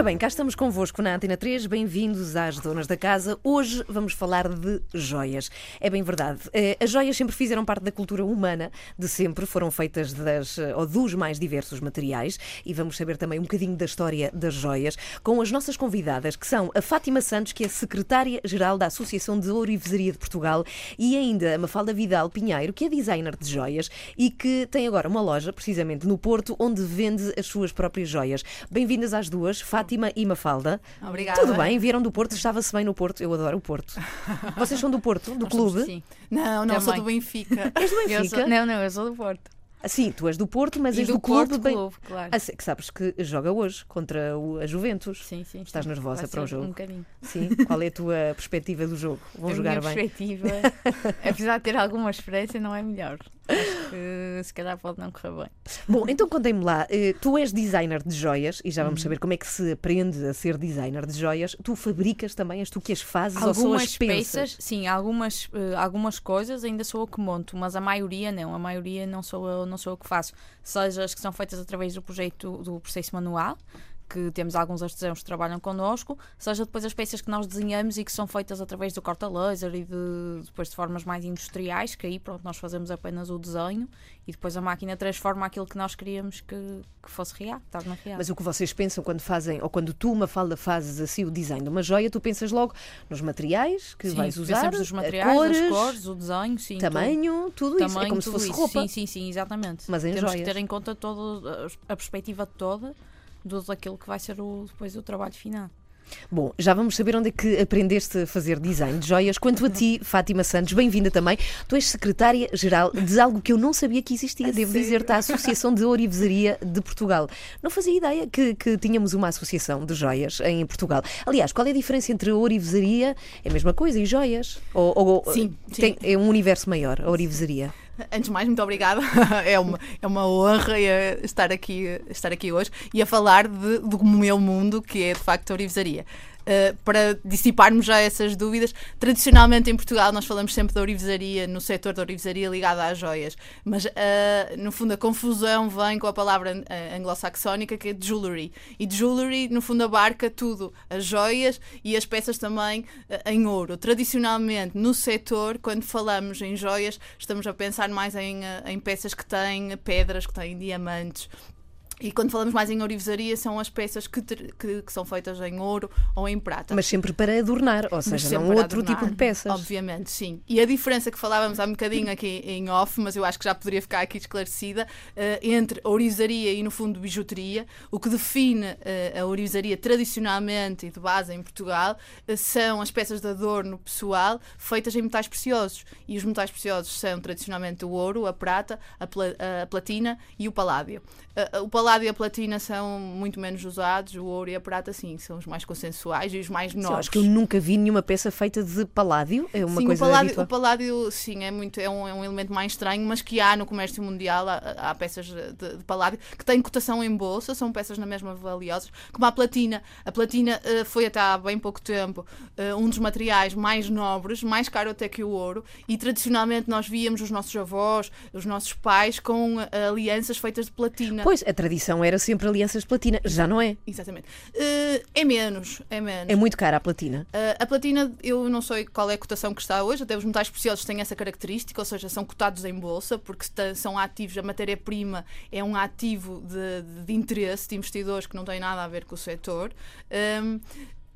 Ora bem, cá estamos convosco na Antena 3, bem-vindos às Donas da Casa. Hoje vamos falar de joias. É bem verdade, eh, as joias sempre fizeram parte da cultura humana, de sempre foram feitas das, eh, ou dos mais diversos materiais e vamos saber também um bocadinho da história das joias com as nossas convidadas, que são a Fátima Santos, que é secretária-geral da Associação de Ourivesaria de Portugal, e ainda a Mafalda Vidal Pinheiro, que é designer de joias e que tem agora uma loja, precisamente no Porto, onde vende as suas próprias joias. Bem-vindas às duas. Fátima e Mafalda. Obrigada. Tudo bem? Vieram do Porto? Estava-se bem no Porto? Eu adoro o Porto. Vocês são do Porto? Do Nós clube? sim. Não, não, sou Também. do Benfica. És do Eu Benfica? sou- não, não, eu sou do Porto. Ah, Sim, tu és do Porto, mas E és do, do, clube. Porto bem- Clube, claro. Ah, sei que sabes que joga hoje contra o- a Juventus. Sim, sim. Estás sim. nervosa Vai para o jogo? Um bocadinho. Sim. Qual é a tua perspectiva do jogo? Vão a jogar minha bem? perspectiva, apesar de ter alguma experiência, não é melhor. Acho que se calhar pode não correr bem. Bom, então contem-me lá, eh, tu és designer de joias e já vamos saber como é que se aprende a ser designer de joias. Tu fabricas também, és tu que as fazes ou só Algumas as peças, sim, algumas, eh, algumas coisas ainda sou eu que monto, mas a maioria não. A maioria não sou eu, não sou eu que faço. Seja as que são feitas através do projeto do processo manual, que temos alguns artesãos que trabalham connosco, seja depois as peças que nós desenhamos e que são feitas através do corta laser e de, depois de formas mais industriais, que aí pronto, nós fazemos apenas o desenho e depois a máquina transforma aquilo que nós queríamos que, que fosse real, torna real. Mas o que vocês pensam quando fazem, ou quando tu, Mafalda, fazes assim o design de uma joia, tu pensas logo nos materiais que Sim, vais usar, pensamos os a materiais, cores, as cores, o desenho, sim, tudo. tamanho, tudo, isso. É Tamanho, como se tudo fosse isso. roupa. Sim, sim, sim, exatamente. Mas em Temos joias. que ter em conta todo, a perspectiva toda do daquilo que vai ser o, depois o trabalho final. Bom, já vamos saber onde é que aprendeste a fazer design de joias. Quanto a ti, Fátima Santos, bem-vinda também. Tu és secretária-geral de algo que eu não sabia que existia, devo dizer-te, a Associação de Ourivesaria de Portugal. Não fazia ideia que, que tínhamos uma associação de joias em Portugal. Aliás, qual é a diferença entre a ourivesaria, é a mesma coisa, e joias? Ou, ou- Sim, sim. tem- é um universo maior, a ourivesaria. Antes de mais, muito obrigada. É uma, é uma honra eh, estar aqui, estar aqui hoje e a falar de- do meu mundo, que é de facto a ourivesaria. Uh, para dissiparmos já essas dúvidas, tradicionalmente em Portugal nós falamos sempre da ourivesaria, no setor da ourivesaria ligada às joias, mas uh, no fundo a confusão vem com a palavra uh, anglo-saxónica que é jewelry. E jewelry, no fundo, abarca tudo, as joias e as peças também em ouro. Tradicionalmente, no setor, quando falamos em joias, estamos a pensar mais em, em peças que têm pedras, que têm diamantes. E quando falamos mais em ourivesaria, são as peças que, que- que são feitas em ouro ou em prata. Mas sempre para adornar, ou seja, não outro adornar. tipo de peças. Obviamente, sim. E a diferença que falávamos há um bocadinho aqui em off, mas eu acho que já poderia ficar aqui esclarecida, eh, entre ourivesaria e, no fundo, bijuteria. O que define eh, a ourivesaria tradicionalmente e de base em Portugal eh, são as peças de adorno pessoal feitas em metais preciosos. E os metais preciosos são tradicionalmente o ouro, a prata, a, pla- a platina e o paládio. Eh, o paládio e a platina são muito menos usados, o ouro e a prata, sim, são os mais consensuais e os mais Sim, novos. eu acho que eu nunca vi nenhuma peça feita de paládio, é uma sim, coisa o paládio, o paládio, sim, é, muito, é, um, é um elemento mais estranho, mas que há no comércio mundial, há, há peças de, de paládio que têm cotação em bolsa, são peças na mesma valiosas, como a platina. A platina eh, foi até há bem pouco tempo eh, um dos materiais mais nobres, mais caro até que o ouro, e tradicionalmente nós víamos os nossos avós, os nossos pais com eh, alianças feitas de platina. Pois, a tradição era sempre alianças de platina, já não é. Exatamente. Eh, é menos, é menos. É muito cara a platina. Uh, a platina, eu não sei qual é a cotação que está hoje, até os metais preciosos têm essa característica, ou seja, são cotados em bolsa, porque são ativos, a matéria-prima é um ativo de, de- de interesse de investidores que não tem nada a ver com o setor. Um,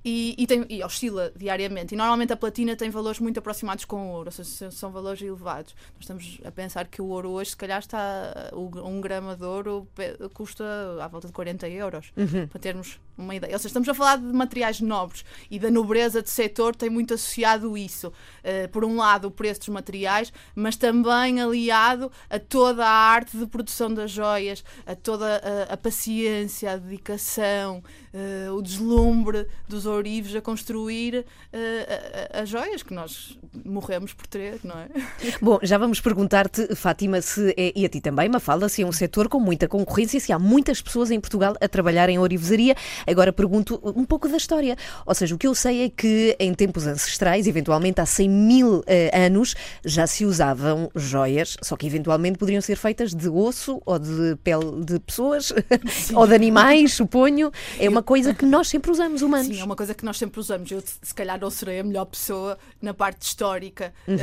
e, e tem- e oscila diariamente. E normalmente a platina tem valores muito aproximados com o ouro, ou seja, são- valores elevados. Nós estamos a pensar que o ouro hoje, se calhar, está. Um grama de ouro custa à volta de 40 euros, para termos uma ideia. Ou seja, estamos a falar de materiais nobres e da nobreza de setor tem muito associado isso. Eh, por um lado, o preço dos materiais, mas também aliado a toda a arte de produção das joias, a toda a, a paciência, a dedicação, eh, o deslumbre dos ourives a construir uh, as joias que nós morremos por ter, não é? Bom, já vamos perguntar-te, Fátima, se é, e a ti também, Mafalda, se é um setor com muita concorrência, se há muitas pessoas em Portugal a trabalhar em ourivesaria. Agora pergunto um pouco da história. Ou seja, o que eu sei é que em tempos ancestrais, eventualmente há 100 mil uh, anos, já se usavam joias, só que eventualmente poderiam ser feitas de osso ou de pele de pessoas ou de animais, suponho. É uma coisa que nós sempre usamos, humanos. Sim, é uma coisa que nós sempre usamos. Eu, se calhar, não serei a melhor pessoa na parte histórica uhum. uh,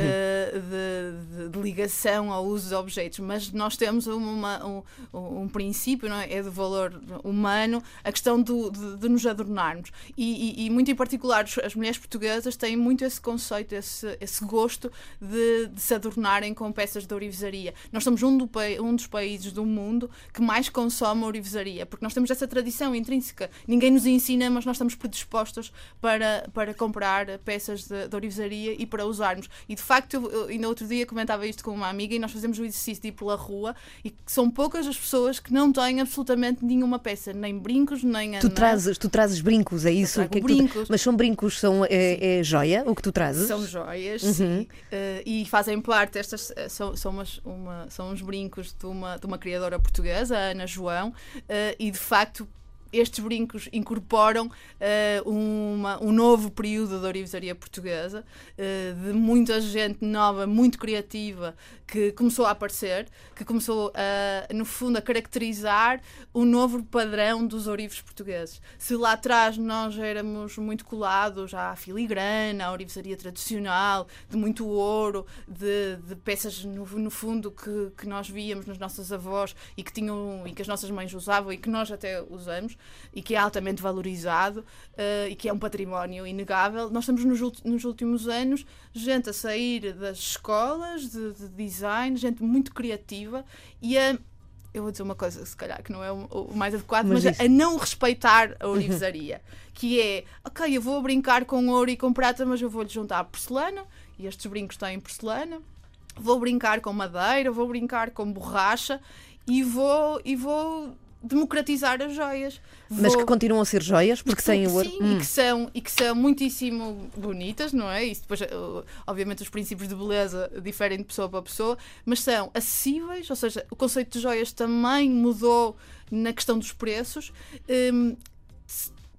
de, de, ligação ao uso de objetos, mas nós temos uma, um, um, princípio, não é? é do valor humano, a questão do, de, de nos adornarmos. E, e, e, muito em particular, as mulheres portuguesas têm muito esse conceito, esse, esse gosto de, de se adornarem com peças de ourivesaria. Nós somos um, do, um dos países do mundo que mais consome ourivesaria, porque nós temos essa tradição intrínseca. Ninguém nos ensina, mas nós estamos predispostos para, para comprar peças de, de ourivesaria e para usarmos. E de facto, eu, eu, ainda outro dia comentava isto com uma amiga e nós fazemos o exercício de ir pela rua e são poucas as pessoas que não têm absolutamente nenhuma peça, nem brincos, nem. Tu, trazes, tu trazes brincos, é isso? Que é brincos. Tu... Mas são brincos, são é, é, joia o que tu trazes? São joias, uhum. sim. Uh, e fazem parte, estas são, são, umas, uma, são uns brincos de uma, de uma criadora portuguesa, a Ana João, uh, e de facto estes brincos incorporam uh, uma, um novo período da orivesaria portuguesa, uh, de muita gente nova, muito criativa, que começou a aparecer, que começou, a, no fundo, a caracterizar o novo padrão dos ourives portugueses. Se lá atrás nós éramos muito colados à filigrana, à orivesaria tradicional, de muito ouro, de, de peças, no, no fundo, que, que nós víamos nas nossas avós e que, tinham, e que as nossas mães usavam e que nós até usamos, e que é altamente valorizado uh, e que é um património inegável. Nós estamos nos, nos últimos anos gente a sair das escolas de, de design, gente muito criativa e a eu vou dizer uma coisa, se calhar que não é o, mais adequado, mas, mas a não respeitar a ourivesaria. Que é, ok, eu vou brincar com ouro e com prata, mas eu vou-lhe juntar porcelana, e estes brincos têm porcelana. Vou brincar com madeira, vou brincar com borracha e vou, e vou democratizar as joias. Vou... Mas que continuam a ser joias porque têm o Sim, hum. e, que são, e que são muitíssimo bonitas, não é? Isso depois, eh, obviamente, os princípios de beleza diferem de pessoa para pessoa, mas são acessíveis, ou seja, o conceito de joias também mudou na questão dos preços. Um,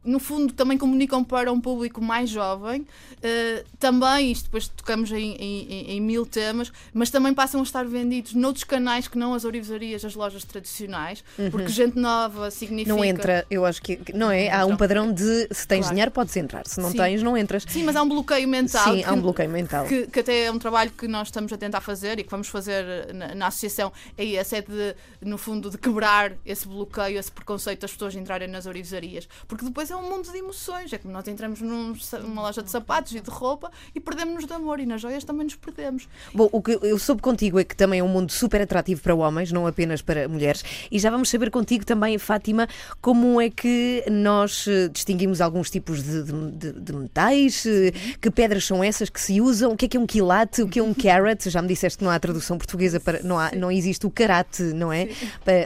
no fundo, também comunicam para um público mais jovem. Uh, também, isto depois tocamos em, em, em, mil temas, mas também passam a estar vendidos noutros canais que não as orivarias, as lojas tradicionais, uhum. porque gente nova significa. Não entra, eu acho que. Não é? Há um padrão de se tens claro. dinheiro, podes entrar, se não Sim. tens, não entras. Sim, mas há um bloqueio mental. Sim, que, há um bloqueio mental. Que, que, até é um trabalho que nós estamos a tentar fazer e que vamos fazer na, na associação. É esse, é de, no fundo, de quebrar esse bloqueio, esse preconceito das pessoas entrarem nas orivarias. Porque depois é um mundo de emoções. É como nós entramos num, numa loja de sapatos e de roupa e perdemos-nos de amor e nas joias também nos perdemos. Bom, o que eu soube contigo é que também é um mundo super atrativo para homens, não apenas para mulheres. E já vamos saber contigo também, Fátima, como é que nós eh, distinguimos alguns tipos de, de, de metais, eh, que pedras são essas que se usam, o que é que é um quilate, o que é um carat, já me disseste que não há tradução portuguesa para, não, há, não existe o karate, não é?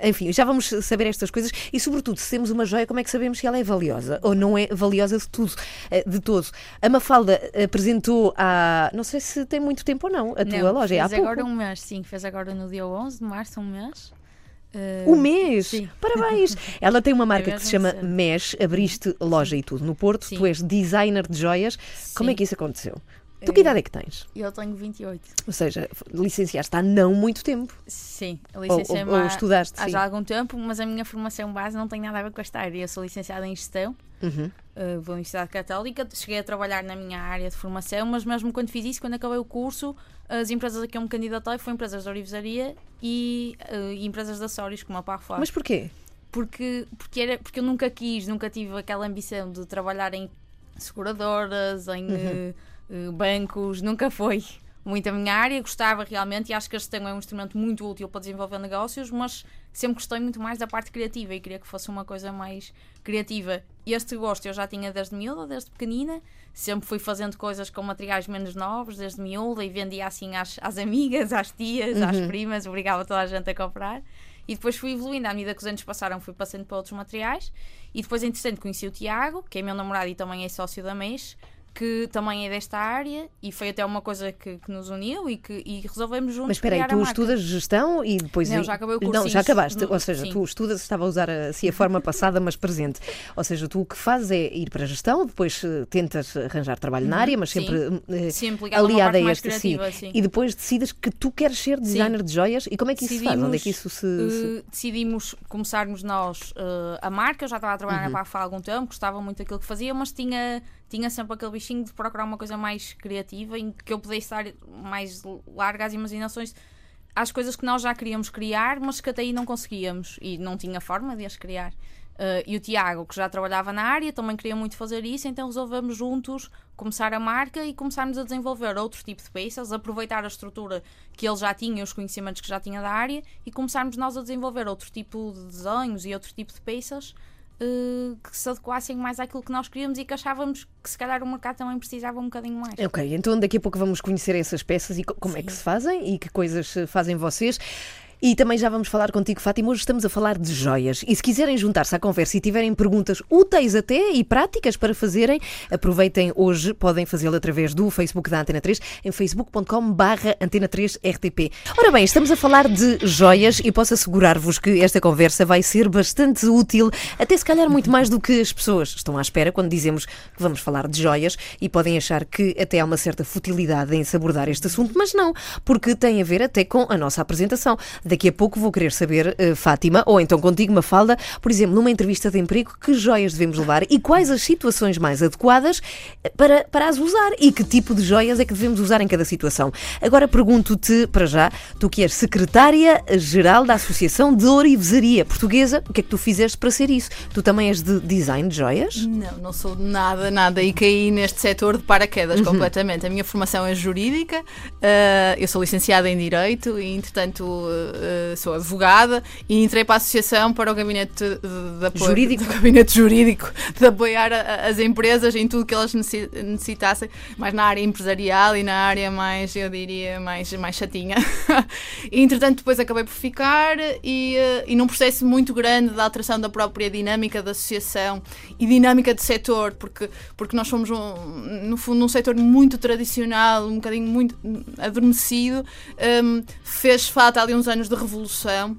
Enfim, já vamos saber estas coisas e sobretudo se temos uma joia, como é que sabemos se ela é valiosa ou não é valiosa de tudo, eh, de todo. A Mafalda apresentou há, não sei se tem muito tempo ou não, a tua não, loja. É fez há agora pouco. um mês, sim, fez agora no dia 11 de março, um mês. Uh, o mês? Sim. Parabéns! Ela tem uma marca que se chama Mesh, abriste loja e tudo no Porto, sim. tu és designer de joias. Sim. Como é que isso aconteceu? Tu que idade é que tens? Eu tenho 28. Ou seja, licenciaste há não muito tempo. Sim, licenciei-me ou, ou, ou estudaste, há, sim. já há algum tempo, mas a minha formação base não tem nada a ver com esta área. Eu sou licenciada em Gestão, uhum. uh, vou à Universidade Católica, cheguei a trabalhar na minha área de formação, mas mesmo quando fiz isso, quando acabei o curso, as empresas a que eu me candidatei foram empresas de orivesaria e, uh, e empresas de acessórios, como a Parfois. Mas porquê? Porque, porque, era, porque eu nunca quis, nunca tive aquela ambição de trabalhar em seguradoras, em... Uhum. Uh, eh, bancos, nunca foi muito a minha área, gostava realmente e acho que a gestão é um instrumento muito útil para desenvolver negócios, mas sempre gostei muito mais da parte criativa e queria que fosse uma coisa mais criativa. Este gosto eu já tinha desde miúda, desde pequenina, sempre fui fazendo coisas com materiais menos novos, desde miúda, e vendia assim às, às amigas, às tias, uhum. às primas, obrigava toda a gente a comprar. E depois fui evoluindo, à medida que os anos passaram, fui passando para outros materiais. E depois, entretanto, conheci o Tiago, que é meu namorado e também é sócio da MES, que também é desta área e foi até uma coisa que, que nos uniu e que e resolvemos juntos. Mas espera aí, tu estudas gestão e depois. Não, já acabei o Não, cursinho. já acabaste. Ou seja, sim. tu estudas, estava a usar assim a forma passada, mas presente. Ou seja, tu o que fazes é ir para a gestão, depois eh, tentas arranjar trabalho na área, mas Uhum. sim. sempre eh, Sempre aliada a esta, sim. sim. E depois decides que tu queres ser designer de joias. E como é que isso se faz? Onde é que isso se. eh, decidimos começarmos nós eh, a marca. Eu já estava a trabalhar Uhum. na PAF há algum tempo, gostava muito daquilo que fazia, mas tinha, tinha sempre aquele bichinho de procurar uma coisa mais criativa em que eu pudesse dar mais larga imaginações às coisas que nós já queríamos criar, mas que até aí não conseguíamos e não tinha forma de as criar. Eh, e o Tiago, que já trabalhava na área, também queria muito fazer isso, então resolvemos juntos começar a marca e começarmos a desenvolver outro tipo de peças, aproveitar a estrutura que ele já tinha, os conhecimentos que já tinha da área e começarmos nós a desenvolver outro tipo de desenhos e outro tipo de peças eh, que se adequassem mais àquilo que nós queríamos e que achávamos que se calhar o mercado também precisava um bocadinho mais. Ok, então daqui a pouco vamos conhecer essas peças e co- como é que se fazem e que coisas eh, fazem vocês. E também já vamos falar contigo, Fátima. Hoje estamos a falar de joias. E se quiserem juntar-se à conversa e tiverem perguntas úteis até e práticas para fazerem, aproveitem hoje. Podem fazê-lo através do Facebook da Antena 3, em facebook.com/barra Antena 3 RTP. Ora bem, estamos a falar de joias e posso assegurar-vos que esta conversa vai ser bastante útil, até se calhar muito mais do que as pessoas estão à espera quando dizemos que vamos falar de joias e podem achar que até há uma certa futilidade em se abordar este assunto, mas não, porque tem a ver até com a nossa apresentação. Daqui a pouco vou querer saber, eh, Fátima, ou então contigo, Mafalda, por exemplo, numa entrevista de emprego, que joias devemos levar e quais as situações mais adequadas eh, para, para as usar e que tipo de joias é que devemos usar em cada situação. Agora pergunto-te, para já, tu que és secretária-geral da Associação de Orivesaria Portuguesa, o que é que tu fizeste para ser isso? Tu também és de design de joias? Não, não sou nada, nada. E caí neste setor de paraquedas Uhum. completamente. A minha formação é jurídica, eh, eu sou licenciada em Direito e, entretanto, eh, sou advogada e entrei para a Associação para o Gabinete de, de apoio. Jurídico? do Gabinete Jurídico de apoiar a- a- as empresas em tudo que elas necessi- necessitassem, mais na área empresarial e na área mais, eu diria, mais, mais chatinha. e, entretanto, depois acabei por ficar e, eh, e num processo muito grande de alteração da própria dinâmica da associação e dinâmica de setor, porque, porque nós somos, um, no fundo, um setor muito tradicional, um bocadinho muito adormecido. hum, fez falta ali uns anos de revolução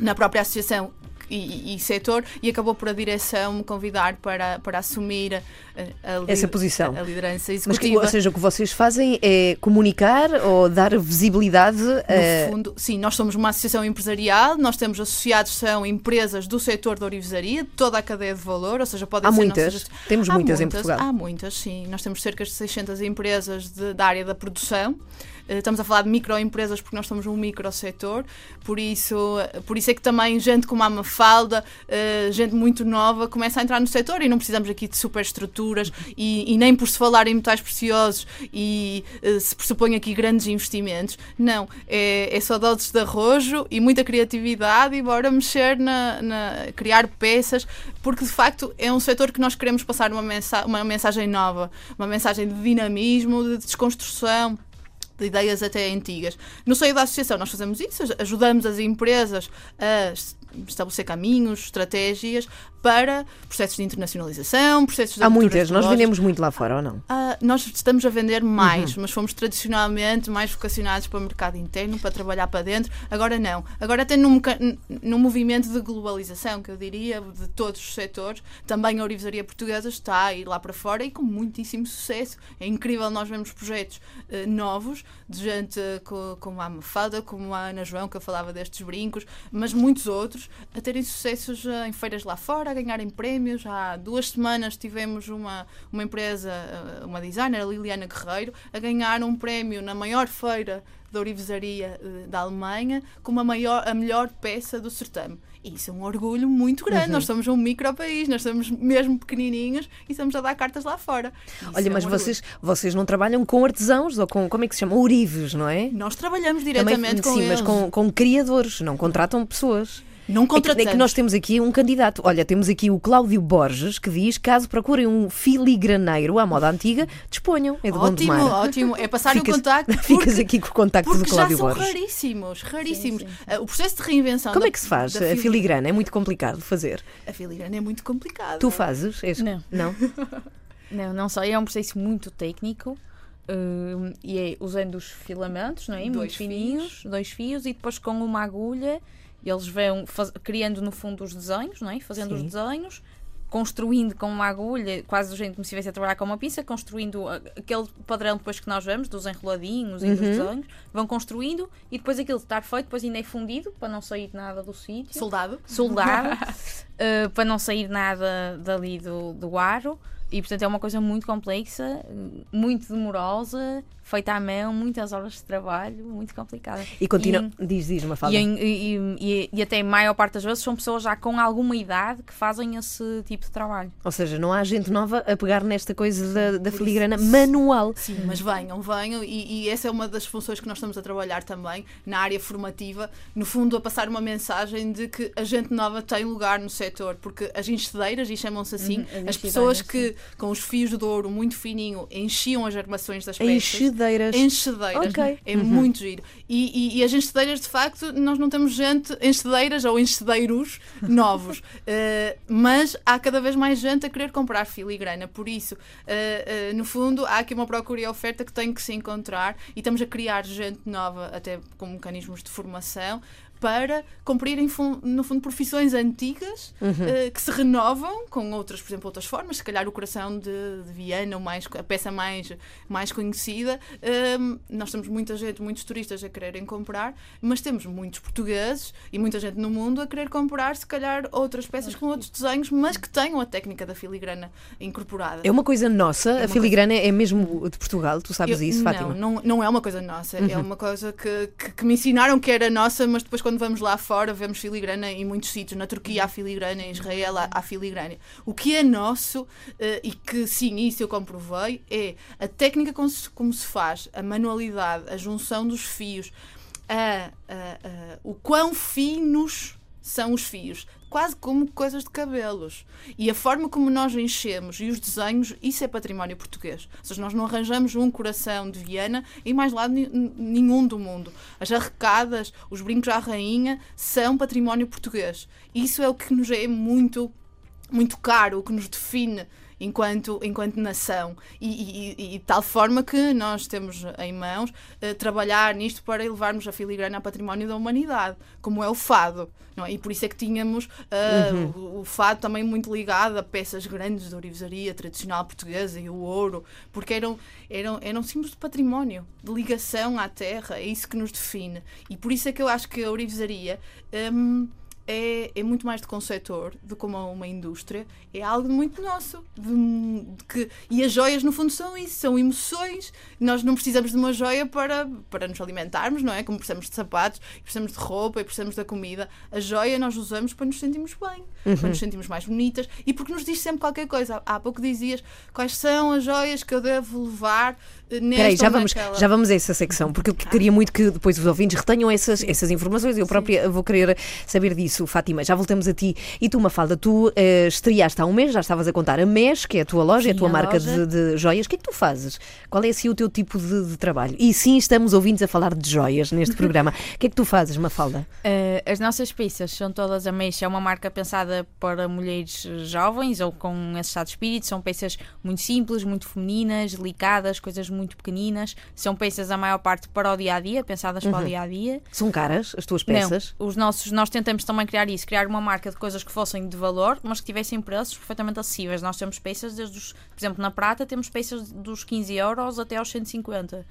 na própria associação e, e setor e acabou por a direção me convidar para, para assumir a, a li- Essa posição. a liderança Mas, que, executiva. ou seja, o que vocês fazem é comunicar ou dar visibilidade a. No fundo, sim, nós somos uma associação empresarial, nós temos associados, são empresas do setor da orivesaria, toda a cadeia de valor, ou seja, podem Há ser muitas? nossas- Temos Há muitas em Portugal. Há muitas, sim. Nós temos cerca de 600 empresas de- da área da produção. Eh, Estamos a falar de microempresas porque nós somos um microsetor, por isso, eh, por isso é que também gente como a Mafalda, eh, gente muito nova, começa a entrar no setor e não precisamos aqui de superestruturas e, e nem por se falar em metais preciosos e se pressupõe aqui grandes investimentos. Não, é, é só doses de arrojo e muita criatividade e bora mexer na, na- criar peças, porque de facto é um setor que nós queremos passar uma, mensa uma mensagem nova, uma mensagem de dinamismo, de desconstrução de ideias até antigas. No seio da associação nós fazemos isso, aj- ajudamos as empresas a estabelecer caminhos, estratégias para processos de internacionalização, processos de Há muitas, nós vendemos muito lá fora, ou não? Ah, nós estamos a vender mais, Uhum. mas fomos tradicionalmente mais vocacionados para o mercado interno, para trabalhar para dentro. Agora não. Agora tem num, num movimento de globalização, que eu diria, de todos os setores. Também a Orivesaria Portuguesa está a ir lá para fora e com muitíssimo sucesso. É incrível nós vemos projetos eh, novos de gente co- como a Mafada, como a Ana João, que eu falava destes brincos, mas muitos outros, a terem sucessos eh, em feiras lá fora, a ganharem prémios. Há duas semanas tivemos uma, uma empresa, eh, uma designer, a Liliana Guerreiro, a ganhar um prémio na maior feira da orivesaria eh, da Alemanha como a, maior, a melhor peça do certame. E isso é um orgulho muito grande. Uhum. Nós somos um micro país, nós somos mesmo pequenininhos e estamos a dar cartas lá fora. Isso Olha, é mas orgulho. vocês, vocês não trabalham com artesãos ou com, como é que se chama? Ourives, não é? Nós trabalhamos Também, diretamente com sim, eles. mas com, com criadores, não contratam pessoas. Não É que, contratamos. é que nós temos aqui um candidato. Olha, temos aqui o Cláudio Borges que diz: caso procurem um filigraneiro à moda antiga, disponham. É de Ótimo, ótimo. É passar o Ficas- contacto. Ficas porque- aqui com o contacto do Porque já Cláudio são Borges. raríssimos, raríssimos. Sim, sim. Ah, O processo de reinvenção. Como da- é que se faz a fili- filigrana? É muito complicado de fazer. A filigrana é muito complicada. Tu fazes? És- Não. Não? Não, não sei, é um processo muito técnico. hum, e é usando os filamentos, não é? Dois muito fininhos, dois fios, e depois com uma agulha eles vão faz- criando no fundo os desenhos, não é? Fazendo Sim. os desenhos, construindo com uma agulha, quase do jeito como se estivesse a trabalhar com uma pinça, construindo a- aquele padrão depois que nós vemos, dos enroladinhos e dos Uhum. desenhos, vão construindo e depois aquilo estar feito, depois ainda é fundido para não sair nada do sítio Soldado. soldado uh, para não sair nada dali do, do aro. E portanto é uma coisa muito complexa, muito demorosa, feita à mão, muitas horas de trabalho, muito complicada. E continua. E, Diz, diz, uma e, fala. e- e- e até a maior parte das vezes são pessoas já com alguma idade que fazem esse tipo de trabalho. Ou seja, não há gente nova a pegar nesta coisa da, da filigrana isso- manual. Sim, mas venham, venham, e, e essa é uma das funções que nós estamos a trabalhar também na área formativa, no fundo a passar uma mensagem de que a gente nova tem lugar no setor, porque as enxadeiras, e chamam-se assim, Uhum, as as pessoas que com os fios de ouro muito fininho enchiam as armações das peças. Enchedeiras. Enxadeiras. Ok. É Uhum. muito giro. E, e- e as enxadeiras, de facto, nós não temos gente, enxadeiras ou enxadeiros novos. Uh, mas há cada vez mais gente a querer comprar filigrana. Por isso, uh, uh, no fundo, há aqui uma procura e oferta que tem que se encontrar e estamos a criar gente nova, até com mecanismos de formação. Para cumprirem, no fundo, profissões antigas uh, que se renovam com outras, por exemplo, outras formas. Se calhar o coração de, de Viana, mais, a peça mais, mais conhecida. Um, nós temos muita gente, muitos turistas a quererem comprar, mas temos muitos portugueses e muita gente no mundo a querer comprar, se calhar, outras peças com outros desenhos, mas que tenham a técnica da filigrana incorporada. É uma coisa nossa, uma a filigrana é mesmo de Portugal, tu sabes Eu- isso, não, Fátima? Não, não é uma coisa nossa, Uhum. é uma coisa que, que, que me ensinaram que era nossa, mas depois quando vamos lá fora vemos filigrana em muitos sítios. Na Turquia há filigrana, em Israel há, filigrana. O que é nosso, eh, e que sim, isso eu comprovei, é a técnica como se, como se faz, a manualidade, a junção dos fios, a, a- a- o quão finos são os fios, quase como coisas de cabelos. E a forma como nós enchemos e os desenhos, isso é património português. Ou seja, nós não arranjamos um coração de Viana em mais lado nenhum do mundo. As arrecadas, os brincos à rainha são património português. Isso é o que nos é muito muito caro, o que nos define enquanto, enquanto nação. E, e- e- de tal forma que nós temos em mãos eh, trabalhar nisto para elevarmos a filigrana a património da humanidade, como é o fado. É? E por isso é que tínhamos eh, o, o fado também muito ligado a peças grandes de ourivesaria tradicional portuguesa e o ouro, porque eram, eram, eram símbolos de património, de ligação à terra, é isso que nos define. E por isso é que eu acho que a ourivesaria. hum, é, é muito mais de concetor do que uma, uma indústria, é algo muito nosso. de- de que, e as joias, no fundo, são isso, são emoções. Nós não precisamos de uma joia para, para nos alimentarmos, não é? Como precisamos de sapatos, precisamos de roupa e precisamos da comida. A joia nós usamos para nos sentirmos bem, para nos sentirmos mais bonitas e porque nos diz sempre qualquer coisa. Há há pouco dizias quais são as joias que eu devo levar eh, nesta Espera aí, já vamos, naquela. já vamos a essa secção, porque eu queria muito que depois os ouvintes retenham essas, essas informações. Eu própria vou querer saber disso, Fátima. Já voltamos a ti. E tu, Mafalda, tu eh, estreaste há um mês, já estavas a contar a MES, que é a tua loja, é a Sim, tua a marca de, de joias. O que é que tu fazes? Qual é assim o teu tipo de, de trabalho? E sim, estamos ouvintes a falar de joias neste programa. O que é que tu fazes, Mafalda? Eh, as nossas peças são todas a Meixa, é uma marca pensada para mulheres jovens ou com esse estado de espírito. São peças muito simples, muito femininas, delicadas, coisas muito pequeninas. São peças, a maior parte, para o dia a dia, pensadas para o dia a dia. São caras as tuas peças? Não, os nossos, nós tentamos também criar isso, criar uma marca de coisas que fossem de valor, mas que tivessem preços perfeitamente acessíveis. Nós temos peças desde os, por exemplo, na prata temos peças dos 15 euros até aos 150.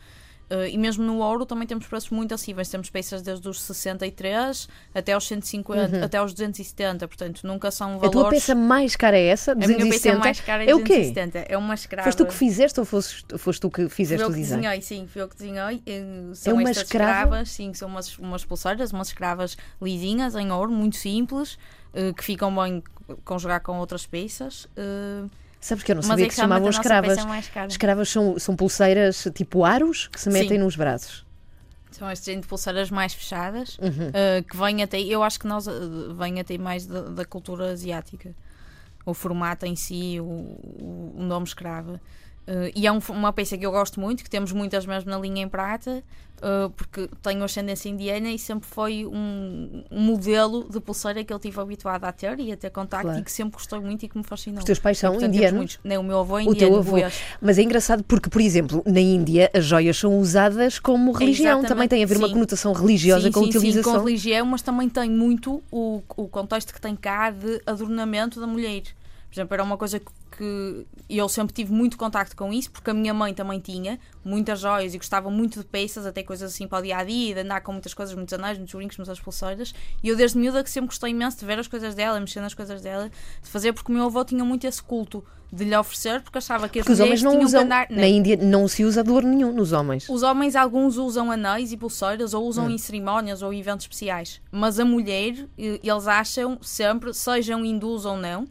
Uh, e mesmo no ouro também temos preços muito acessíveis. Temos peças desde os 63 até aos 150, até aos 270. Portanto, nunca são Uhum. A valores. tua peça mais cara é essa? a minha peça 270? mais cara é, é o quê? 270. É uma escrava. Foste tu que fizeste ou foste, foste tu que fizeste o que design? desenhei, sim, fui eu que desenhei. Eh, São uma estas escrava? escravas, sim, são umas, umas pulseiras, umas escravas lisinhas em ouro, muito simples, eh, que ficam bem conjugar com outras peças. eh, Sabes que eu não mas sabia é que se chamavam escravas. é. Escravas são, são pulseiras tipo aros que se metem Sim. nos braços. São este género de pulseiras mais fechadas, uh, que vêm até, eu acho que nós uh, vêm até mais da, da cultura asiática. O formato em si, o, o, o nome escravo. Uh, e é um- uma peça que eu gosto muito, que temos muitas mesmo na linha em prata, uh, porque tenho ascendência indiana e sempre foi um, um modelo de pulseira que eu estive habituada a ter e a ter contacto Claro. e que sempre gostei muito e que me fascinou. Os teus pais são E, portanto, indianos? muitos. Nem o meu avô é O indiano. teu avô. Mas é engraçado porque, por exemplo, na Índia as joias são usadas como religião. Exatamente, Também tem a ver uma sim. conotação religiosa sim, com a sim, sim, utilização. com religião, mas também tem muito o, o contexto que tem cá de adornamento da mulher. Por exemplo, era uma coisa que, que eu sempre tive muito contacto com isso, porque a minha mãe também tinha muitas joias e gostava muito de peças, até coisas assim para o dia a dia, de andar com muitas coisas, muitos anéis, muitos brincos, muitas pulseiras. E eu, desde miúda, que sempre gostei imenso de ver as coisas dela, mexer nas coisas dela, de fazer, porque o meu avô tinha muito esse culto de lhe oferecer, porque achava que as Porque os homens não usam. andar. Na Índia não se usa dor nenhum nos homens. Os homens, alguns usam anéis e pulseiras ou Hum. usam em cerimónias ou eventos especiais. Mas a mulher, eles acham sempre, sejam hindus ou não,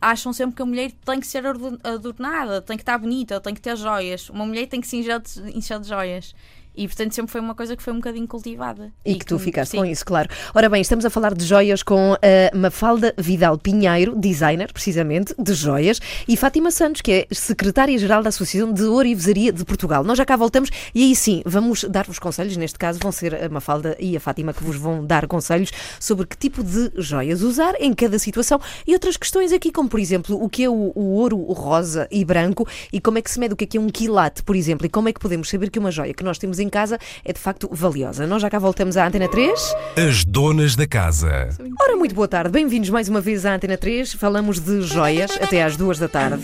acham sempre que a mulher tem que ser ador- adornada, tem que estar bonita, tem que ter joias. Uma mulher tem que se encher de, encher de joias. E portanto sempre foi uma coisa que foi um bocadinho cultivada. E que tu ficaste sim. com isso, claro. Ora bem, estamos a falar de joias com a Mafalda Vidal Pinheiro, designer, precisamente, de joias, e Fátima Santos, que é secretária-geral da Associação de Orivesaria de Portugal. Nós já cá voltamos e aí sim, vamos dar-vos conselhos. Neste caso, vão ser a Mafalda e a Fátima que vos vão dar conselhos sobre que tipo de joias usar em cada situação e outras questões aqui, como por exemplo, o que é o, o ouro rosa e branco e como é que se mede o que é que é um quilate, por exemplo, e como é que podemos saber que uma joia que nós temos em casa é de facto valiosa. Nós já cá voltamos à Antena 3. As donas da casa. Ora, muito boa tarde, bem-vindos mais uma vez à Antena 3. Falamos de joias até às duas da tarde.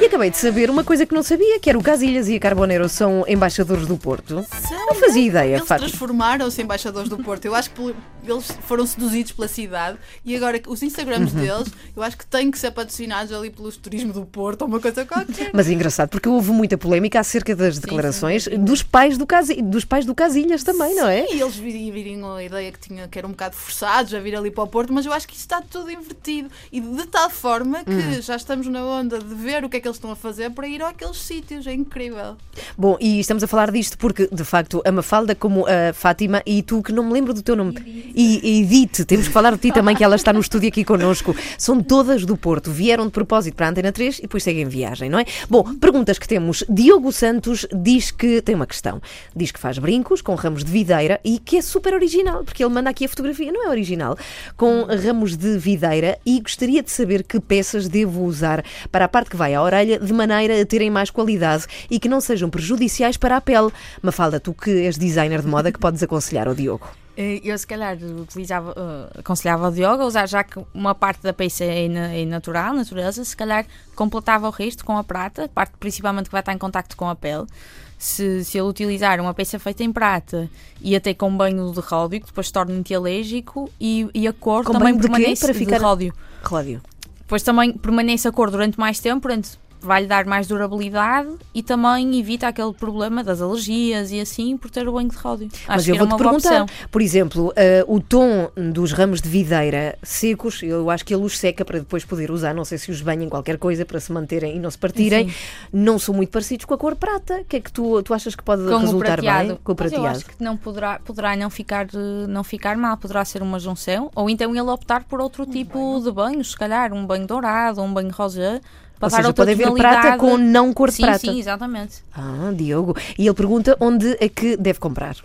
E acabei de saber uma coisa que não sabia, que era o Casilhas e a Carbonero são embaixadores do Porto. São, Não fazia ideia, Eles transformaram-se em embaixadores do Porto. Eu acho que pelo- eles foram seduzidos pela cidade e agora os Instagrams Uhum. deles, eu acho que têm que ser patrocinados ali pelos turismo do Porto ou uma coisa qualquer. Mas é engraçado, porque houve muita polémica acerca das declarações dos, pais do Casi- dos pais do Casilhas também, não é? E eles vi- viriam a ideia que, tinha, que eram um bocado forçados a vir ali para o Porto, mas eu acho que isso está tudo invertido. E de tal forma que Hum. já estamos na onda de ver o que é que eles estão a fazer para ir àqueles sítios. É incrível. Bom, e estamos a falar disto porque, de facto, a Mafalda, como a Fátima e tu, que não me lembro do teu nome, e Edith, temos que falar de ti também, que ela está no estúdio aqui connosco. São todas do Porto, vieram de propósito para a Antena 3 e depois seguem viagem, não é? Bom, perguntas que temos. Diogo Santos diz que tem uma questão. Diz que faz brincos com ramos de videira e que é super original, porque ele manda aqui a fotografia, não é original, com ramos de videira e gostaria de saber que peças devo usar para a parte que vai à orelha de maneira a terem mais qualidade e que não sejam prejudiciais para a pele. Mafalda, tu que és designer de moda, que podes aconselhar ao Diogo? Eh, Eu, se calhar, utilizava, eh, aconselhava o Diogo a usar, já que uma parte da peça é, é natural, natureza, se calhar completava o resto com a prata, parte principalmente que vai estar em contacto com a pele. Se, se ele utilizar uma peça feita em prata e até com banho de ródio, que depois torna antialérgico, e, e a cor Com também permanece Para ficar- de ródio. Cláudio. Depois também permanece a cor durante mais tempo, portanto vai-lhe dar mais durabilidade e também evita aquele problema das alergias e assim por ter o banho de ródio. Acho Mas eu vou-te perguntar, opção. por exemplo, eh, o tom dos ramos de videira secos, eu acho que ele os seca para depois poder usar, não sei se os banha em qualquer coisa para se manterem e não se partirem, Sim. não são muito parecidos com a cor prata. O que é que tu, tu achas que pode com resultar prateado. bem com o Mas eu prateado? acho que não poderá, poderá não, ficar, eh, não ficar mal, poderá ser uma junção, ou então ele optar por outro tipo de banho, se calhar um banho dourado, um banho rosé, Ou seja, pode haver prata com não cor de sim, prata. Sim, exatamente. Ah, Diogo. E ele pergunta onde é que deve comprar.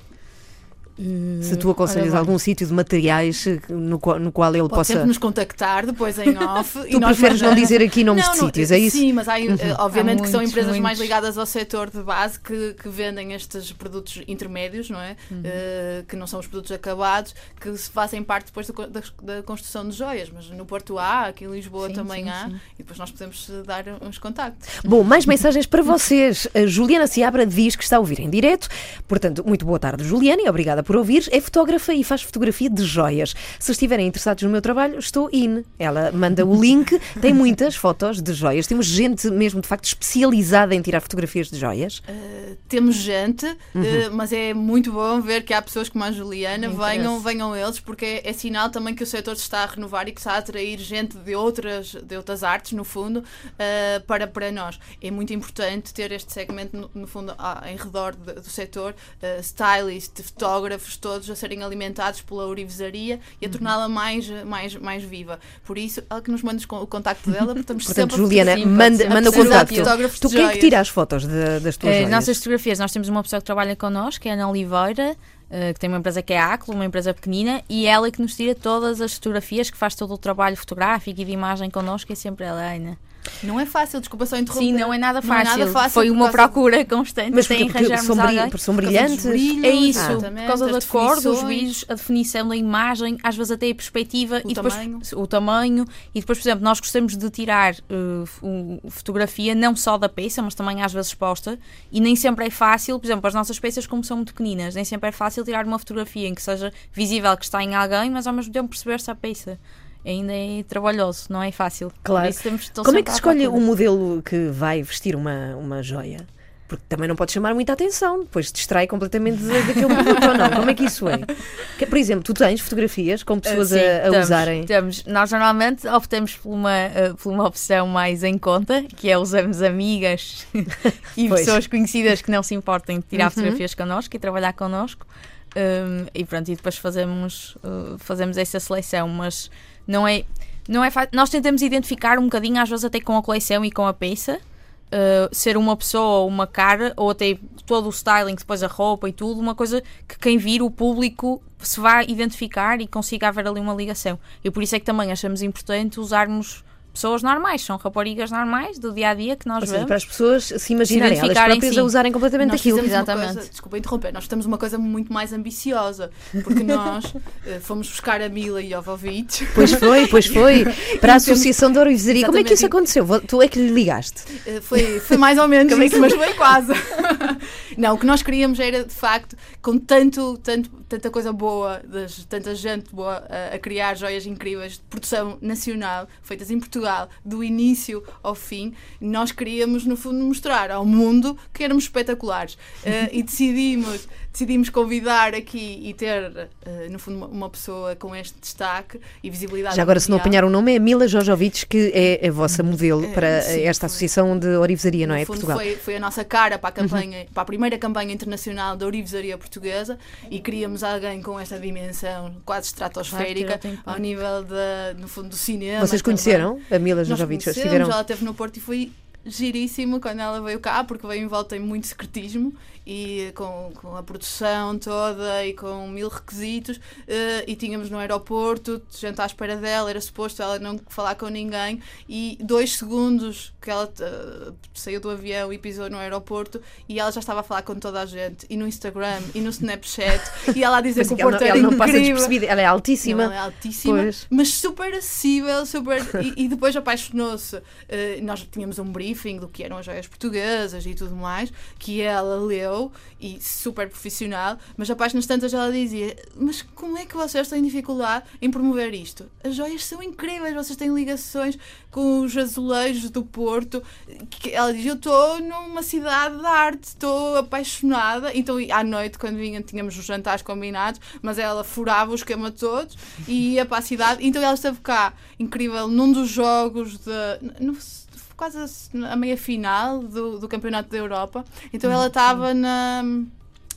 Se tu aconselhas bem. algum sítio de materiais eh, no qual, no qual ele Pode possa. sempre nos contactar depois em off. e Tu nós preferes não dizer aqui nomes Não, de não, sítios, é isso? Uhum. Sim, mas há, eh, obviamente Há que são muitos, empresas mais muitos. ligadas ao setor de base que, que vendem estes produtos intermédios, não é? Uhum. Eh, que não são os produtos acabados, que se fazem parte depois da, da, da construção de joias. Mas no Porto há, aqui em Lisboa Sim, também sim, há, sim. e depois nós podemos eh, dar uns contactos. Bom, mais mensagens para vocês. A Juliana Seabra diz que está a ouvir em direto. Portanto, muito boa tarde, Juliana, e obrigada por por ouvir, é fotógrafa e faz fotografia de joias. Se estiverem interessados no meu trabalho, estou in. Ela manda o link, tem muitas fotos de joias. Temos gente mesmo, de facto, especializada em tirar fotografias de joias. Uh, temos gente, uhum. uh, mas é muito bom ver que há pessoas como a Juliana, venham, venham eles, porque é, é, sinal também que o setor se está a renovar e que está a atrair gente de outras, de outras artes, no fundo, uh, para, para nós. É muito importante ter este segmento, no, no fundo, em redor de, do setor, uh, stylists, todos a serem alimentados pela ourivesaria e a uhum. torná-la mais, mais, mais viva. Por isso, ela que nos manda o contacto dela, porque estamos Portanto, sempre Juliana, manda, manda o contacto. Tu quem é que tira as fotos de, das tuas uh, Nossas fotografias, nós temos uma pessoa que trabalha connosco, que é a Ana Oliveira, Uh, que tem uma empresa que é a Aclo, uma empresa pequenina, e ela é que nos tira todas as fotografias, que faz todo o trabalho fotográfico e de imagem connosco, é sempre ela, Ana. Não é fácil, desculpa só interromper. Sim, não é nada fácil. É nada fácil Foi uma procura constante Mas porque, porque são, brilhantes, são brilhantes. Brilhos, é isso, por causa da cor, dos brilhos, a definição da imagem, às vezes até a perspectiva o e depois tamanho. o tamanho. E depois, por exemplo, nós gostamos de tirar uh, fotografia não só da peça, mas também às vezes exposta. E nem sempre é fácil, por exemplo, as nossas peças, como são muito pequeninas, nem sempre é fácil tirar uma fotografia em que seja visível que está em alguém, mas ao mesmo tempo perceber-se a peça ainda é trabalhoso, não é fácil. Claro. Como é que se escolhe o modelo que vai vestir uma, uma joia? Porque também não pode chamar muita atenção, depois distrai completamente daquele produto ou não. Como é que isso é? Que, por exemplo, tu tens fotografias com pessoas uh, sim, a, a temos, usarem. Temos. Nós normalmente optamos por uma, uh, por uma opção mais em conta, que é usamos amigas e pois. pessoas conhecidas que não se importem de tirar uhum. fotografias connosco e trabalhar connosco. Um, e pronto, e depois fazemos, uh, fazemos essa seleção, mas não é, não é Nós tentamos identificar um bocadinho, às vezes até com a coleção e com a peça, uh, ser uma pessoa ou uma cara, ou até todo o styling, depois a roupa e tudo, uma coisa que quem vir, o público, se vai identificar e consiga haver ali uma ligação. E por isso é que também achamos importante usarmos pessoas normais, são raparigas normais do dia a dia que nós Ou vemos. para as pessoas se imaginarem se elas próprias a usarem completamente nós aquilo. Exatamente. Coisa, desculpa interromper, nós temos uma coisa muito mais ambiciosa, porque nós uh, fomos buscar a Mila Jovovich. Pois foi, pois foi, para a Associação de Ourivesaria. Como é que isso aconteceu? Tu é que lhe ligaste? Uh, foi, foi mais ou menos é isso, mas foi quase. Não, o que nós queríamos era, de facto, com tanto, tanto, tanta coisa boa, das, tanta gente boa a, a criar joias incríveis de produção nacional, feitas em Portugal do início ao fim, nós queríamos, no fundo, mostrar ao mundo que éramos espetaculares. Uh, e decidimos, decidimos convidar aqui e ter, uh, no fundo, uma, pessoa com este destaque e visibilidade. Já agora, se não apanhar o nome, é Mila Jojovic, que é a vossa modelo eh, para Sim, esta associação de Orivesaria, não é? Fundo, Portugal. Foi, foi a nossa cara para a uhum. campanha, uhum. para a primeira campanha internacional da Orivesaria portuguesa e queríamos alguém com esta dimensão quase estratosférica claro ao nível de, no fundo do cinema. Vocês conheceram a Mila Jojovic? Estiveram... Ela esteve no Porto e foi giríssimo quando ela veio cá, porque veio envolta em muito secretismo e com, com a produção toda e com mil requisitos uh, e tínhamos no aeroporto, gente à espera dela, era suposto ela não falar com ninguém e dois segundos que ela uh, saiu do avião e pisou no aeroporto e ela já estava a falar com toda a gente e no Instagram e no Snapchat e ela a dizer que o Porto era ela não passa despercebida, ela é altíssima. Não, ela é altíssima, pois. mas super acessível, super... e, e depois apaixonou-se. Uh, nós tínhamos um briefing do que eram as joias portuguesas e tudo mais, que ela leu e super profissional, mas a páginas tantas ela dizia: Mas como é que vocês têm dificuldade em promover isto? As joias são incríveis, vocês têm ligações com os azulejos do Porto. Ela diz: Eu estou numa cidade de arte, estou apaixonada. Então, à noite, quando vinha, tínhamos os jantares combinados, mas ela furava o esquema todos e ia para a cidade. Então, ela esteve cá, incrível, num dos jogos de. Não, quase a meia final do, do Campeonato da Europa. Então ela estava na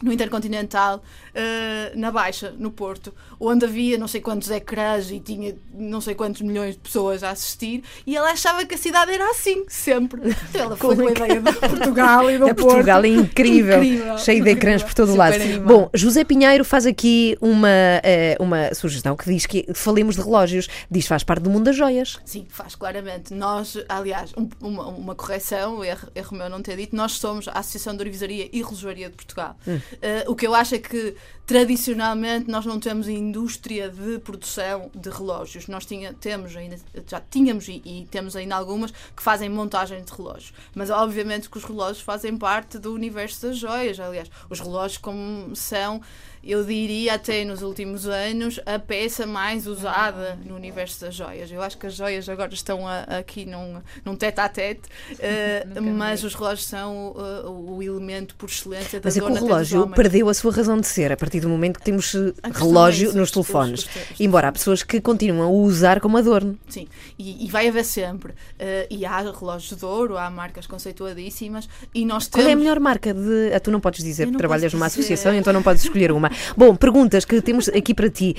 no Intercontinental, uh, na Baixa, no Porto, onde havia não sei quantos ecrãs e tinha não sei quantos milhões de pessoas a assistir, e ela achava que a cidade era assim, sempre. Então ela foi com a ideia de Portugal e do é Porto. Portugal é incrível, incrível cheio incrível. de ecrãs por todo o lado. Animado. Bom, José Pinheiro faz aqui uma, uh, uma sugestão que diz que falemos de relógios, diz faz parte do mundo das joias. Sim, faz claramente. Nós, aliás, um, uma, uma correção, erro, erro meu não ter dito, nós somos a Associação de Orivesaria e Relojoaria de Portugal. Hum. Uh, o que eu acho é que tradicionalmente nós não temos indústria de produção de relógios. Nós tinha, temos ainda, já tínhamos e, e, temos ainda algumas que fazem montagem de relógios. Mas obviamente que os relógios fazem parte do universo das joias. Aliás, os relógios como são eu diria até nos últimos anos, a peça mais usada no universo das joias. Eu acho que as joias agora estão a, aqui num, num tete a tete, uh, mas os relógios são uh, o elemento por excelência da Mas é que o relógio perdeu a sua razão de ser a partir do momento que temos eh, relógio é nos telefones. Embora há pessoas que continuam a usar como adorno. Sim, e, e vai haver sempre. Uh, e há relógios de ouro, há marcas conceituadíssimas. E nós temos... Qual é a melhor marca de. Ah, tu não podes dizer que trabalhas numa associação, então não podes escolher uma. Bom, perguntas que temos aqui para ti.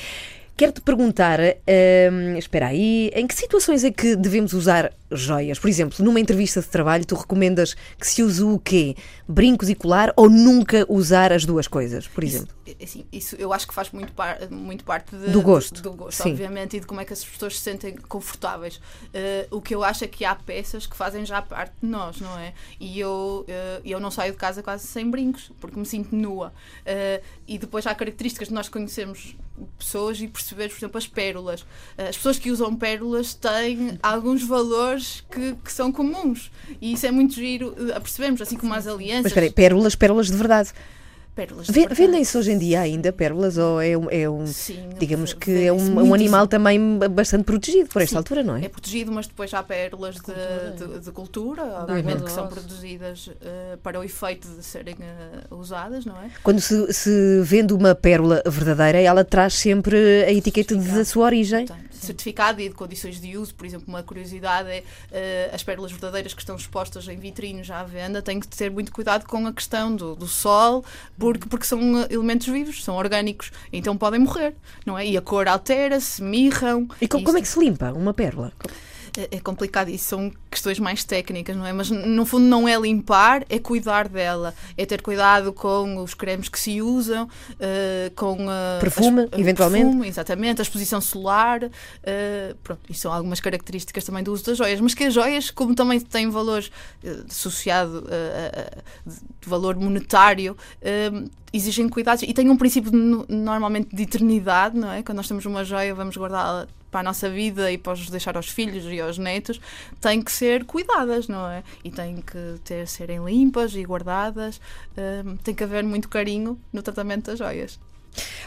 Quero-te perguntar, hum, espera aí, em que situações é que devemos usar joias? Por exemplo, numa entrevista de trabalho, tu recomendas que se use o quê? Brincos e colar ou nunca usar as duas coisas, por exemplo? Isso, é assim, isso eu acho que faz muito, par, muito parte de, do gosto, do gosto obviamente, e de como é que as pessoas se sentem confortáveis. Uh, o que eu acho é que há peças que fazem já parte de nós, não é? E eu, uh, eu não saio de casa quase sem brincos, porque me sinto nua. Uh, e depois há características que nós conhecemos pessoas e perceber, por exemplo, as pérolas. As pessoas que usam pérolas têm alguns valores que, que são comuns. E isso é muito giro a percebermos, assim como as alianças. Mas espera aí, pérolas, pérolas de verdade pérolas. Vendem-se hoje em dia ainda pérolas ou é um, é um Sim, digamos que é um, um, animal também bastante protegido por esta Sim, altura, não é? É protegido, mas depois há pérolas de cultura, de, de cultura obviamente, que são produzidas uh, para o efeito de serem uh, usadas, não é? Quando se, se, vende uma pérola verdadeira, ela traz sempre a etiqueta da sua origem. Portanto, certificado e de condições de uso, por exemplo, uma curiosidade é uh, as pérolas verdadeiras que estão expostas em vitrines à venda têm que ter muito cuidado com a questão do, do sol, porque, porque são elementos vivos, são orgânicos, então podem morrer, não é? E a cor altera-se, mirram. E como, como é que se limpa uma pérola? É, é complicado isso são questões mais técnicas, não é? Mas no fundo não é limpar, é cuidar dela, é ter cuidado com os cremes que se usam, uh, com uh, perfume, as, eventualmente. Perfume, exatamente, a exposição solar, uh, pronto, isso são algumas características também do uso das joias, mas que as joias, como também têm valor associado de valor monetário, exigem cuidados e têm um princípio normalmente de eternidade, não é? Quando nós temos uma joia, vamos guardá-la para a nossa vida e para os deixar aos filhos e aos netos, têm que ser cuidadas, não é? E têm que ter, serem limpas e guardadas. Um, tem que haver muito carinho no tratamento das joias.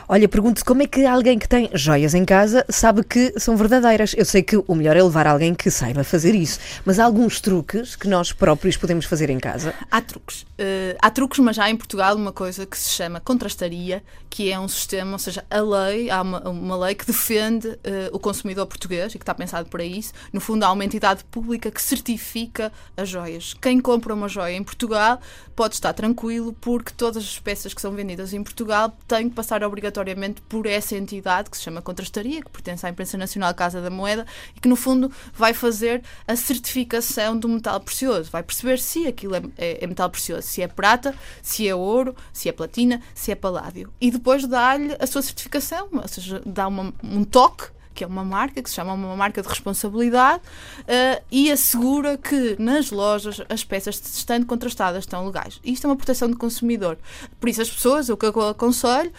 Olha, pergunto como é que alguém que tem joias em casa sabe que são verdadeiras. Eu sei que o melhor é levar alguém que saiba fazer isso, mas há alguns truques que nós próprios podemos fazer em casa? Há truques. Uh, há truques, mas há em Portugal uma coisa que se chama contrastaria, que é um sistema, ou seja, a lei, há uma, uma lei que defende uh, o consumidor português e que está pensado para isso. No fundo, há uma entidade pública que certifica as joias. Quem compra uma joia em Portugal pode estar tranquilo porque todas as peças que são vendidas em Portugal têm que passar passar obrigatoriamente por essa entidade que se chama Contrastaria, que pertence à Imprensa Nacional Casa da Moeda e que, no fundo, vai fazer a certificação do metal precioso. Vai perceber se aquilo é, é, é metal precioso, se é prata, se é ouro, se é platina, se é paládio. E depois dá-lhe a sua certificação, ou seja, dá uma, um toque que é uma marca, que se chama uma marca de responsabilidade, uh, e assegura que nas lojas as peças, estando contrastadas, estão legais. Isto é uma proteção do consumidor. Por isso, as pessoas, o que eu aconselho,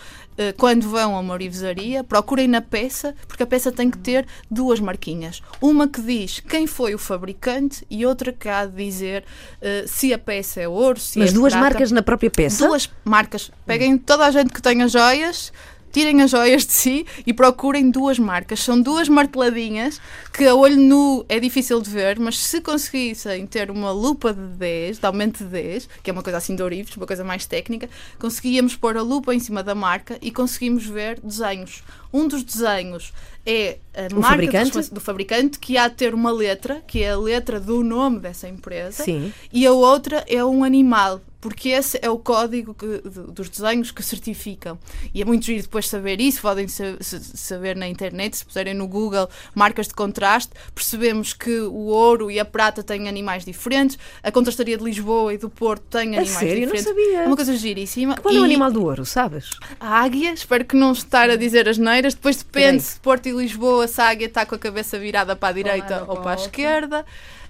quando vão a uma orivesaria, procurem na peça, porque a peça tem que ter duas marquinhas. Uma que diz quem foi o fabricante e outra que há de dizer uh, se a peça é ouro, se Mas é duas prata. marcas na própria peça? Duas marcas. Peguem toda a gente que tenha joias tirem as joias de si e procurem duas marcas. São duas marteladinhas que a olho nu é difícil de ver, mas se conseguissem ter uma lupa de 10, de aumento de 10, que é uma coisa assim de ourives, uma coisa mais técnica, conseguíamos pôr a lupa em cima da marca e conseguimos ver desenhos. Um dos desenhos é a o marca fabricante? do fabricante que há de ter uma letra, que é a letra do nome dessa empresa, Sim. e a outra é um animal porque esse é o código que, dos desenhos que certificam. E é muito giro depois saber isso, podem saber na internet, se puserem no Google marcas de contraste, percebemos que o ouro e a prata têm animais diferentes, a contrastaria de Lisboa e do Porto têm animais sério? diferentes. Não sabia. É uma coisa giríssima. Qual é o animal do ouro, sabes? A águia, espero que não estar a dizer as neiras, depois depende se Porto e Lisboa, se a águia está com a cabeça virada para a direita ou para a esquerda.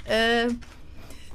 Uh,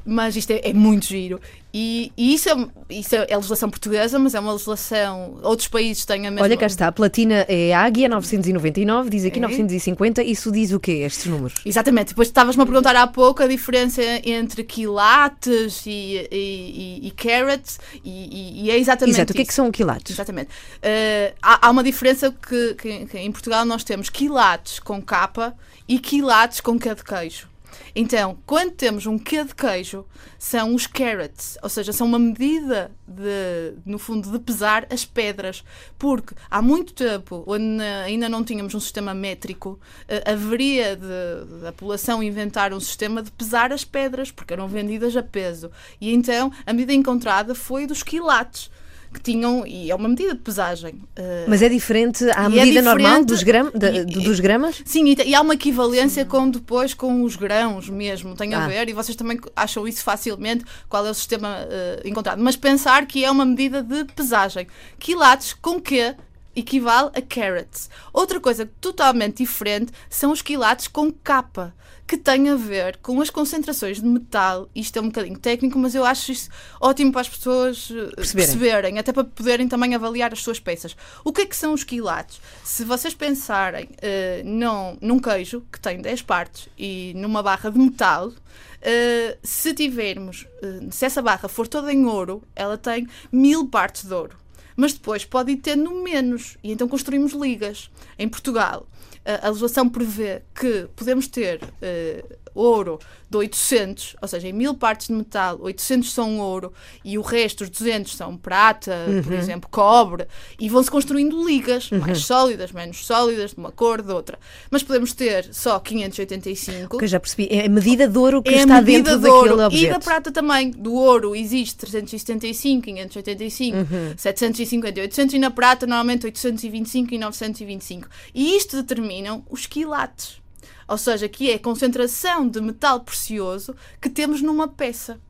Mas isto é, é muito giro. E, e isso, é, isso é, legislação portuguesa, mas é uma legislação. Outros países têm a mesma. Olha, cá está, a platina é Águia 999, diz aqui É. 950, isso diz o quê, estes números? Exatamente, depois estavas-me a perguntar há pouco a diferença entre quilates e, e, e, e carats, e, e- é exatamente Exato, o que é isso. que são quilates? Exatamente. Eh, há, há uma diferença que, que- que em Portugal nós temos quilates com capa e quilates com de queijo. Então, quando temos um Q de queijo, são os carats, ou seja, são uma medida de, no fundo, de pesar as pedras. Porque há muito tempo, onde ainda não tínhamos um sistema métrico, eh, haveria de, da população inventar um sistema de pesar as pedras, porque eram vendidas a peso. E então a medida encontrada foi dos quilates que tinham, e é uma medida de pesagem. eh, Mas é diferente à é medida normal diferente- dos, gram, e- do- dos gramas? Sim, e, e há uma equivalência com depois com os grãos mesmo, tem a Ah. ver, e vocês também acham isso facilmente, qual é o sistema eh, encontrado. Mas pensar que é uma medida de pesagem. Quilates com que equivale a carats. Outra coisa totalmente diferente são os quilates com capa, que tem a ver com as concentrações de metal. Isto é um bocadinho técnico, mas eu acho isso ótimo para as pessoas eh, Perceberem. perceberem, até para poderem também avaliar as suas peças. O que é que são os quilates? Se vocês pensarem eh, num, num queijo que tem 10 partes e numa barra de metal, eh, se tivermos, eh, se essa barra for toda em ouro, ela tem mil partes de ouro. Mas depois pode ir tendo menos, e então construímos ligas. Em Portugal, a legislação prevê que podemos ter eh, ouro de 800, ou seja, em mil partes de metal, 800 são ouro e o resto, os 200, são prata, por exemplo, cobre, e vão-se construindo ligas mais sólidas, menos sólidas, de uma cor, de outra. Mas podemos ter só 585. Que eu já percebi, é a medida de ouro que É está dentro de ouro. daquele E da objeto. prata também. Do ouro existe 375, 585, Uhum. 750 e 800 e na prata normalmente 825 e 925. E isto determinam os quilates. Ou seja, que é a concentração de metal precioso que temos numa peça.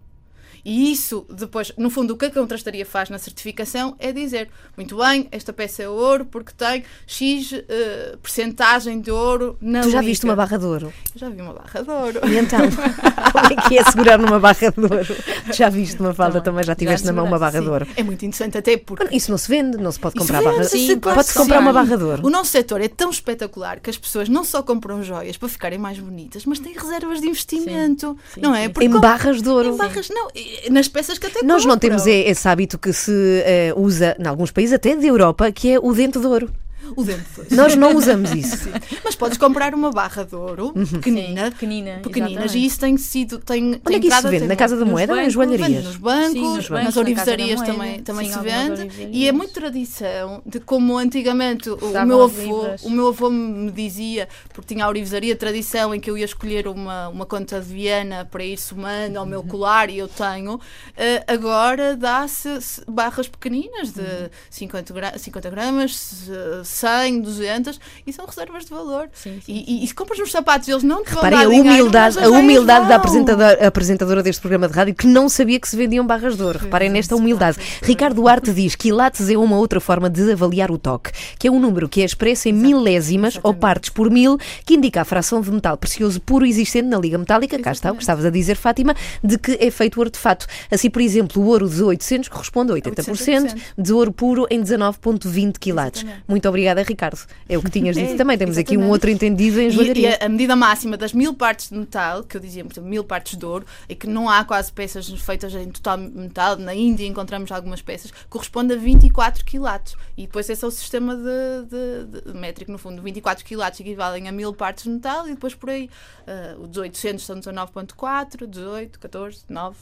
E isso, depois, no fundo, o que a contrastaria faz na certificação é dizer: muito bem, esta peça é ouro porque tem X eh, percentagem de ouro na Tu já liga. viste uma barra de ouro? Eu já vi uma barra de ouro. E então, como é que é segurar numa barra de ouro? Tu já viste uma falda, Também. também já tiveste na mão uma barra Sim, de ouro. É muito interessante, até porque. Isso não se vende, não se pode comprar vende, barra sim, Pode-se comprar uma barra de ouro. O nosso setor é tão espetacular que as pessoas não só compram joias para ficarem mais bonitas, mas têm reservas de investimento. Sim, não é? Porque Em barras de ouro. em barras, não, nas peças que até Nós não compram. temos é- esse hábito que se eh, usa em alguns países, até da Europa, que é o dente de ouro. O dente de. Nós não usamos isso. Mas podes comprar uma barra de ouro Uhum. pequenina. pequenina, Pequeninas, exatamente. e isso tem sido. Tem, Onde tem é que isso se vende? Na Casa da Moeda ou em bancos, joalharias? Nos bancos, Sim, nos nas bancos, na Casa orivezarias da também, também Sim, se vende. E é muito tradição de como antigamente o meu avô, o meu avô me dizia, porque tinha a orivesaria tradição em que eu ia escolher uma, uma conta de Viana para ir somando ao Uhum. meu colar e eu tenho, eh, agora dá-se se- barras pequeninas de Uhum. 50, gra 50 gramas, 100, 200 e são reservas de valor. Sim, sim, E, e, e se compras nos sapatos, eles não te vão Reparem dar a humildade, a joias humildade da vão. apresentadora, apresentadora deste programa de rádio que não sabia que se vendiam barras de ouro. Reparem nesta humildade. Ricardo Duarte diz que quilates é uma outra forma de avaliar o toque, que é um número que é expresso em milésimas ou partes por mil, que indica a fração de metal precioso puro existente na liga metálica, cá está o que estavas a dizer, Fátima, de que é feito o artefato. Assim, por exemplo, o ouro de 800 corresponde a 80%, de ouro puro em 19,20 quilates. Exatamente. Muito obrigada, Ricardo. É o que tinhas dito É, também. Temos aqui um exatamente. outro entendido em E, e joalharia. a, a medida máxima das mil partes de metal, que eu dizia, por exemplo, mil partes de ouro, e que não há quase peças feitas em total metal, na Índia encontramos algumas peças, corresponde a 24 quilates. E depois esse é o sistema de, de- de- métrico, no fundo. 24 quilates equivalem a mil partes de metal e depois por aí ah, os 800 são 19.4, 18, 14, 9.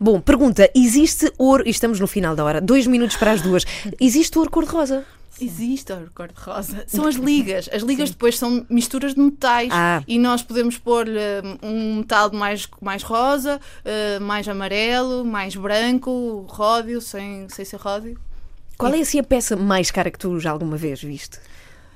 Bom, pergunta: existe ouro? e Estamos no final da hora, dois minutos para as duas. Existe ouro cor-de-rosa? Existe a cor-de-rosa. São as ligas. As ligas depois são misturas de metais Ah. e nós podemos pôr um metal mais, mais rosa, eh, mais amarelo, mais branco, ródio, sem, sem ser ródio. Qual é assim a peça mais cara que tu já alguma vez viste?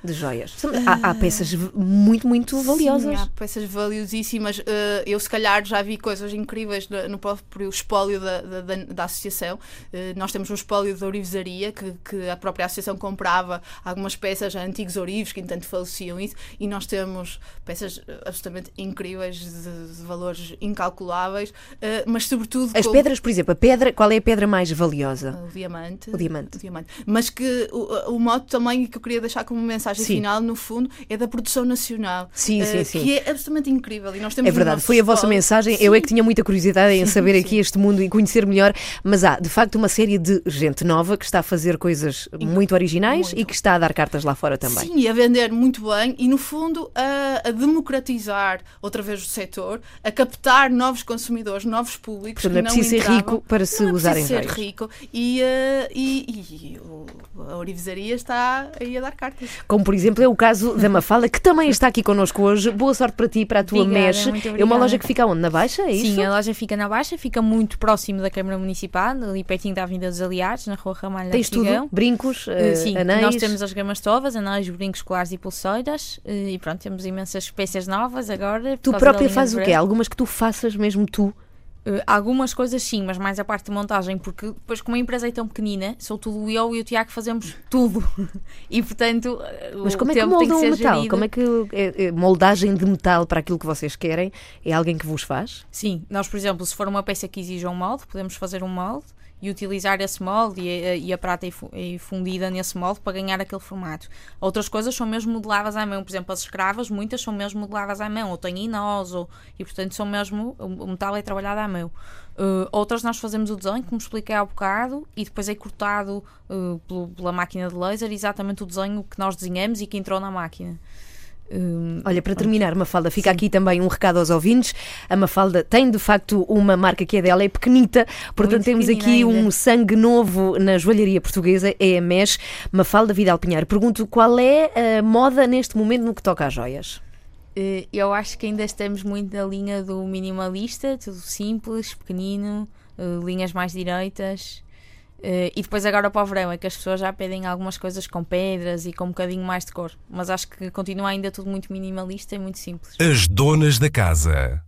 De joias? Há, há peças v- muito, muito valiosas. Sim, há peças valiosíssimas. Eh, eu, se calhar, já vi coisas incríveis no, próprio espólio da, da, da- associação. Eh, nós temos um espólio de ourivesaria que, que a própria associação comprava algumas peças a antigos ourives que, entanto, faleciam isso. E nós temos peças absolutamente incríveis, de, de valores incalculáveis, eh, mas, sobretudo, As com- pedras, por exemplo, a pedra, qual é a pedra mais valiosa? o diamante. O diamante. O diamante. Mas que o, o modo também que eu queria deixar como mensagem Sim. final, no fundo, é da produção nacional. Sim, sim, eh, sim. Que é absolutamente incrível. E nós temos É verdade, foi a vossa espólio- mensagem. Eu é que Sim. tinha muita curiosidade em saber sim. aqui este mundo e conhecer melhor, mas há de facto uma série de gente nova que está a fazer coisas muito originais muito. e que está a dar cartas lá fora também. Sim, e a vender muito bem e, no fundo, a, a democratizar outra vez o setor, a captar novos consumidores, novos públicos. Portanto, não é preciso ser rico para se Não é usarem preciso ser rico e, eh, e, e a orivesaria está aí a dar cartas. Como por exemplo é o caso da Mafalda, que também está aqui connosco hoje. Boa sorte para ti e para a tua Obrigada, mesh. É uma loja que fica onde? Na Baixa? É? Sim, a loja fica na Baixa, fica muito próximo da Câmara Municipal, ali pertinho da Avenida dos Aliados, na Rua Ramalho Tens tudo? Brincos, Eh, eh, Sim, anéis? nós temos as gamas todas, anéis, brincos, colares e pulseiras eh, e pronto, temos imensas peças novas agora. Tu própria fazes o quê? Algumas que tu faças mesmo tu? Eh, algumas coisas sim, mas mais a parte de montagem, porque depois, como a empresa é tão pequenina, sou tudo eu e o Tiago fazemos tudo. e portanto, eh, Mas o como é que moldam que o metal? gerido. Como é que é, moldagem de metal para aquilo que vocês querem? É alguém que vos faz? Sim, nós, por exemplo, se for uma peça que exija um molde, podemos fazer um molde e utilizar esse molde e a, e a prata é fu- fundida nesse molde para ganhar aquele formato. Outras coisas são mesmo modeladas à mão, por exemplo, as escravas, muitas são mesmo modeladas à mão, ou têm inós, ou, e portanto são mesmo, o metal é trabalhado à mão. Uh, outras nós fazemos o desenho, como expliquei há bocado, e depois é cortado uh, pela máquina de laser exatamente o desenho que nós desenhamos e que entrou na máquina. Um, Olha, para terminar, Mafalda, fica aqui também um recado aos ouvintes. A Mafalda tem de facto uma marca que é dela, é pequenita, portanto Muito temos aqui ainda. um sangue novo na joalharia portuguesa, é a Mesh. Mafalda Vidal Pinheiro, pergunto qual é a moda neste momento no que toca às joias? Eh, Eu acho que ainda estamos muito na linha do minimalista, tudo simples, pequenino, eh, linhas mais direitas. Eh, E depois agora para o verão é que as pessoas já pedem algumas coisas com pedras e com um bocadinho mais de cor. Mas acho que continua ainda tudo muito minimalista e muito simples. As donas da casa.